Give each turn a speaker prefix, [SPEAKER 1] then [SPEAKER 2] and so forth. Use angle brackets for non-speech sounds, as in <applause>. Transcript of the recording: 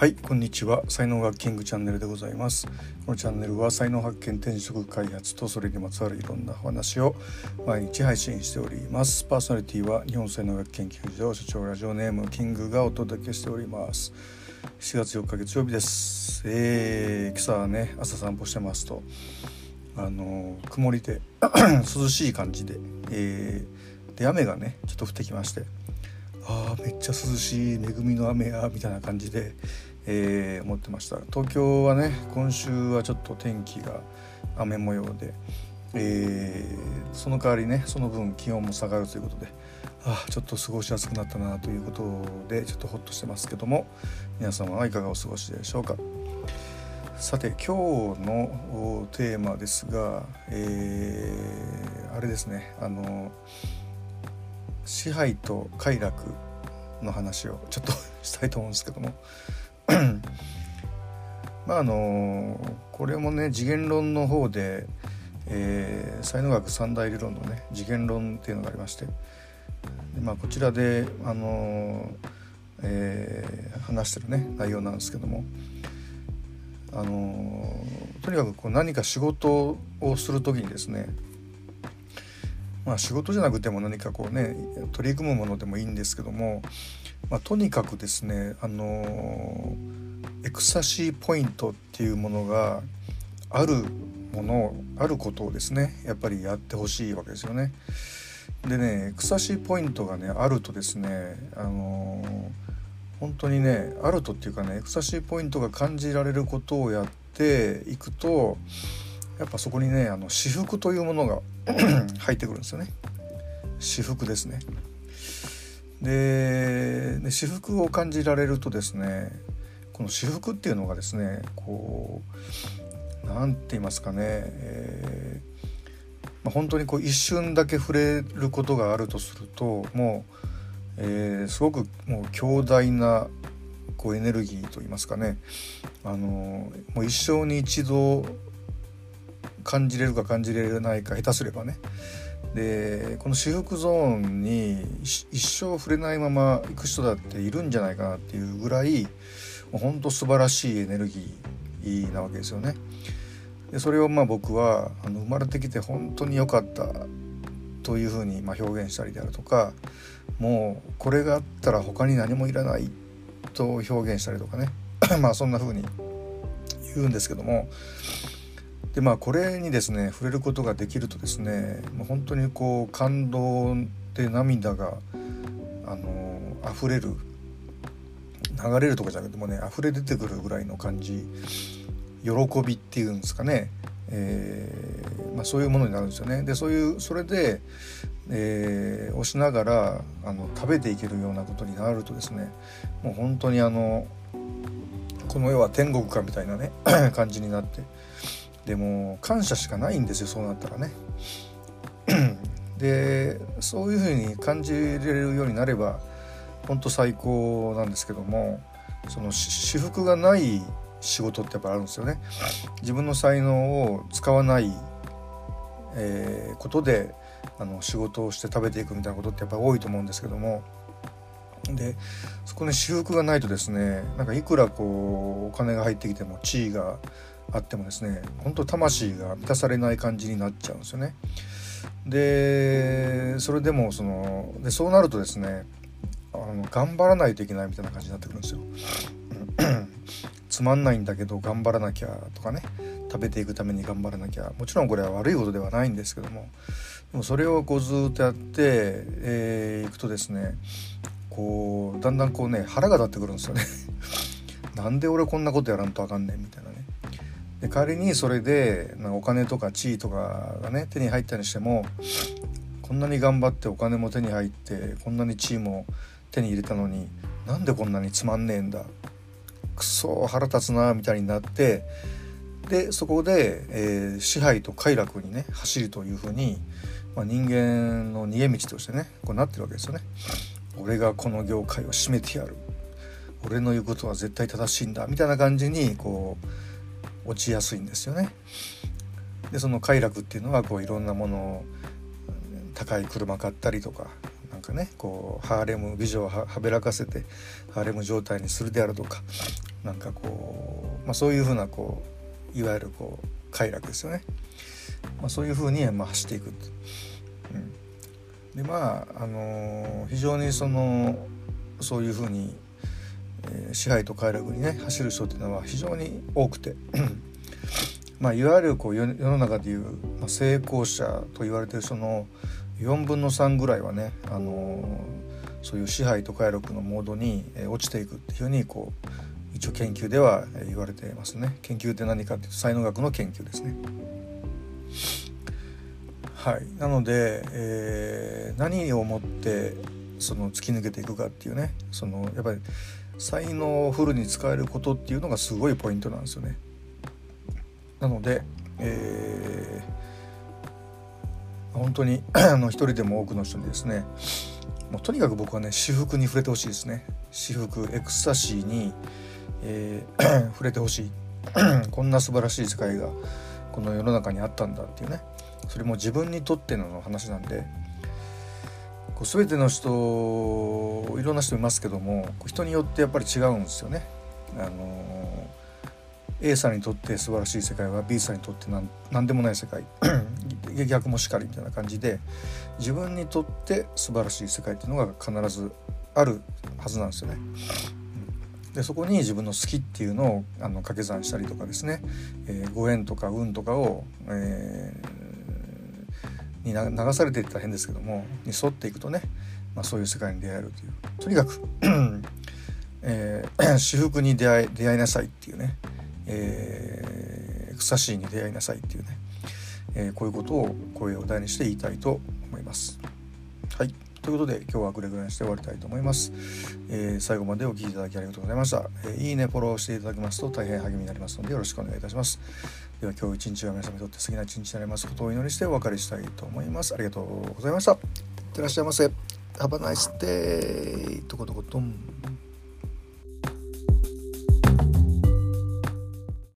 [SPEAKER 1] はいこんにちは。才能学キングチャンネルでございます。このチャンネルは才能発見転職開発とそれにまつわるいろんなお話を毎日配信しております。パーソナリティは日本才能学研究所所長ラジオネームキングがお届けしております。7月4日月曜日です。えー、今朝はね朝散歩してますとあの曇りで <clears throat> 涼しい感じで、えー、で雨がねちょっと降ってきましてあーめっちゃ涼しい恵みの雨やみたいな感じで、えー、思ってました。東京はね今週はちょっと天気が雨模様で、えー、その代わりねその分気温も下がるということであちょっと過ごしやすくなったなということでちょっとホッとしてますけども皆様はいかがお過ごしでしょうか。さて今日のテーマですが、えー、あれですねあの支配と快楽の話をちょっと <laughs> したいと思うんですけども <clears throat> まああのこれもね次元論の方で、えー、才能学三大理論のね次元論っていうのがありまして、まあ、こちらであの、えー、話してるね内容なんですけども。あのとにかくこう何か仕事をする時にですねまあ、仕事じゃなくても何かこうね取り組むものでもいいんですけども、まあ、とにかくですねあのエクサシーポイントっていうものがあるものあることをですねやっぱりやってほしいわけですよね。でねエクサシーポイントがねあるとですねあの本当にねあるとっていうかねエクサシーポイントが感じられることをやっていくとやっぱそこにねあの私服というものが <clears throat> 入ってくるんですよね私服ですねで私服を感じられるとですねこの私服っていうのがですねこう何て言いますかね、えーまあ、本当にこう一瞬だけ触れることがあるとするともう、えー、すごくもう強大なこうエネルギーと言いますかねあのもう一生に一度感じれるか感じれないか下手すればねでこの私服ゾーンに一生触れないまま行く人だっているんじゃないかなっていうぐらいもうほんと素晴らしいエネルギーなわけですよね。でそれをまあ僕はあの生まれてきて本当に良かったというふうにま表現したりであるとかもうこれがあったら他に何もいらないと表現したりとかね <clears throat> まあそんな風に言うんですけどもでまあこれにですね触れることができるとですねもう本当にこう感動で涙があの溢れる流れるとかじゃなくてもね溢れ出てくるぐらいの感じ喜びっていうんですかね、えー、まあ、そういうものになるんですよね。でそういうそれで、えー、押しながらあの食べていけるようなことになるとですねもう本当にあのこの世は天国かみたいなね <clears throat> 感じになってでも感謝しかないんですよそうなったらね。<clears throat> でそういうふうに感じれるようになれば本当最高なんですけどもその私服がない仕事ってやっぱあるんですよね。自分の才能を使わない、えー、ことであの仕事をして食べていくみたいなことってやっぱ多いと思うんですけどもでそこに私服がないとですねなんかいくらこうお金が入ってきても地位があってもですね本当魂が満たされない感じになっちゃうんですよね。でそれでもそのでそうなるとですねあの頑張らないといけないみたいな感じになってくるんですよ。つまんないんだけど頑張らなきゃとかね食べていくために頑張らなきゃもちろんこれは悪いことではないんですけどもでもそれをこうずっとやってい、えー、くとですねこうだんだんこうね腹が立ってくるんですよね。<laughs> なんで俺こんなことやらんとあかんねんみたいなね。で仮にそれでお金とか地位とかがね手に入ったにしてもこんなに頑張ってお金も手に入ってこんなに地位も手に入れたのになんでこんなにつまんねえんだくそ腹立つなみたいになってでそこで、えー、支配と快楽にね走るというふうに、まあ、人間の逃げ道としてねこうなってるわけですよね。俺がこの業界を締めてやる俺の言うことは絶対正しいんだみたいな感じにこう落ちやすいんですよね。でその快楽っていうのはこういろんなものを高い車買ったりとかなんかねこうハーレム美女をはべらかせてハーレム状態にするであるとかなんかこう、まあ、そういうふうなこういわゆるこう快楽ですよね、まあ、そういうふうに、まあ、走っていく、うん、でまあ、あのー、非常にそのそういうふうに、えー、支配と快楽にね走る人っていうのは非常に多くて。<clears throat> まあいわゆるこう世の中でいう、まあ、成功者と言われてるその4分の3ぐらいはね、あのー、そういう支配と快楽のモードにえ落ちていくっていうふうにこう一応研究では言われていますね。研究って何かっていうと才能学の研究ですね。はい。なので、えー、何をもってその突き抜けていくかっていうねそのやっぱり才能をフルに使えることっていうのがすごいポイントなんですよね。なので、えー、本当に <clears throat> あの一人でも多くの人にですねもうとにかく僕はね私服に触れてほしいですね。私服エクスタシーに、えー、<clears throat> 触れてほしい。<clears throat> こんな素晴らしい世界がこの世の中にあったんだっていうね。それも自分にとっての話なんでこう全ての人いろんな人いますけども人によってやっぱり違うんですよね。あの A さんにとって素晴らしい世界は B さんにとって何何でもない世界 <clears throat> 逆もしかりみたいな感じで自分にとって素晴らしい世界っていうのが必ずあるはずなんですよね。でそこに自分の好きっていうのをあの掛け算したりとかですね、えー、ご縁とか運とかを、えー、に流されていったら変ですけどもに沿っていくとね、まあ、そういう世界に出会えるというとにかく、<clears throat> えー、<clears throat> 私服に出会い出会いなさいっていうね、えー、草しいに出会いなさいっていうね、えー、こういうことを声を大にして言いたいと思います。はいということで今日はこれぐらいにして終わりたいと思います。えー、最後までお聴きいただきありがとうございました、え、いいね、フォローしていただきますと大変励みになりますのでよろしくお願いいたします。では今日一日が皆様にとって素敵な一日になりますことをお祈りしてお別れしたいと思います。ありがとうございました。いってらっしゃいませ。Have a nice day. とことことん。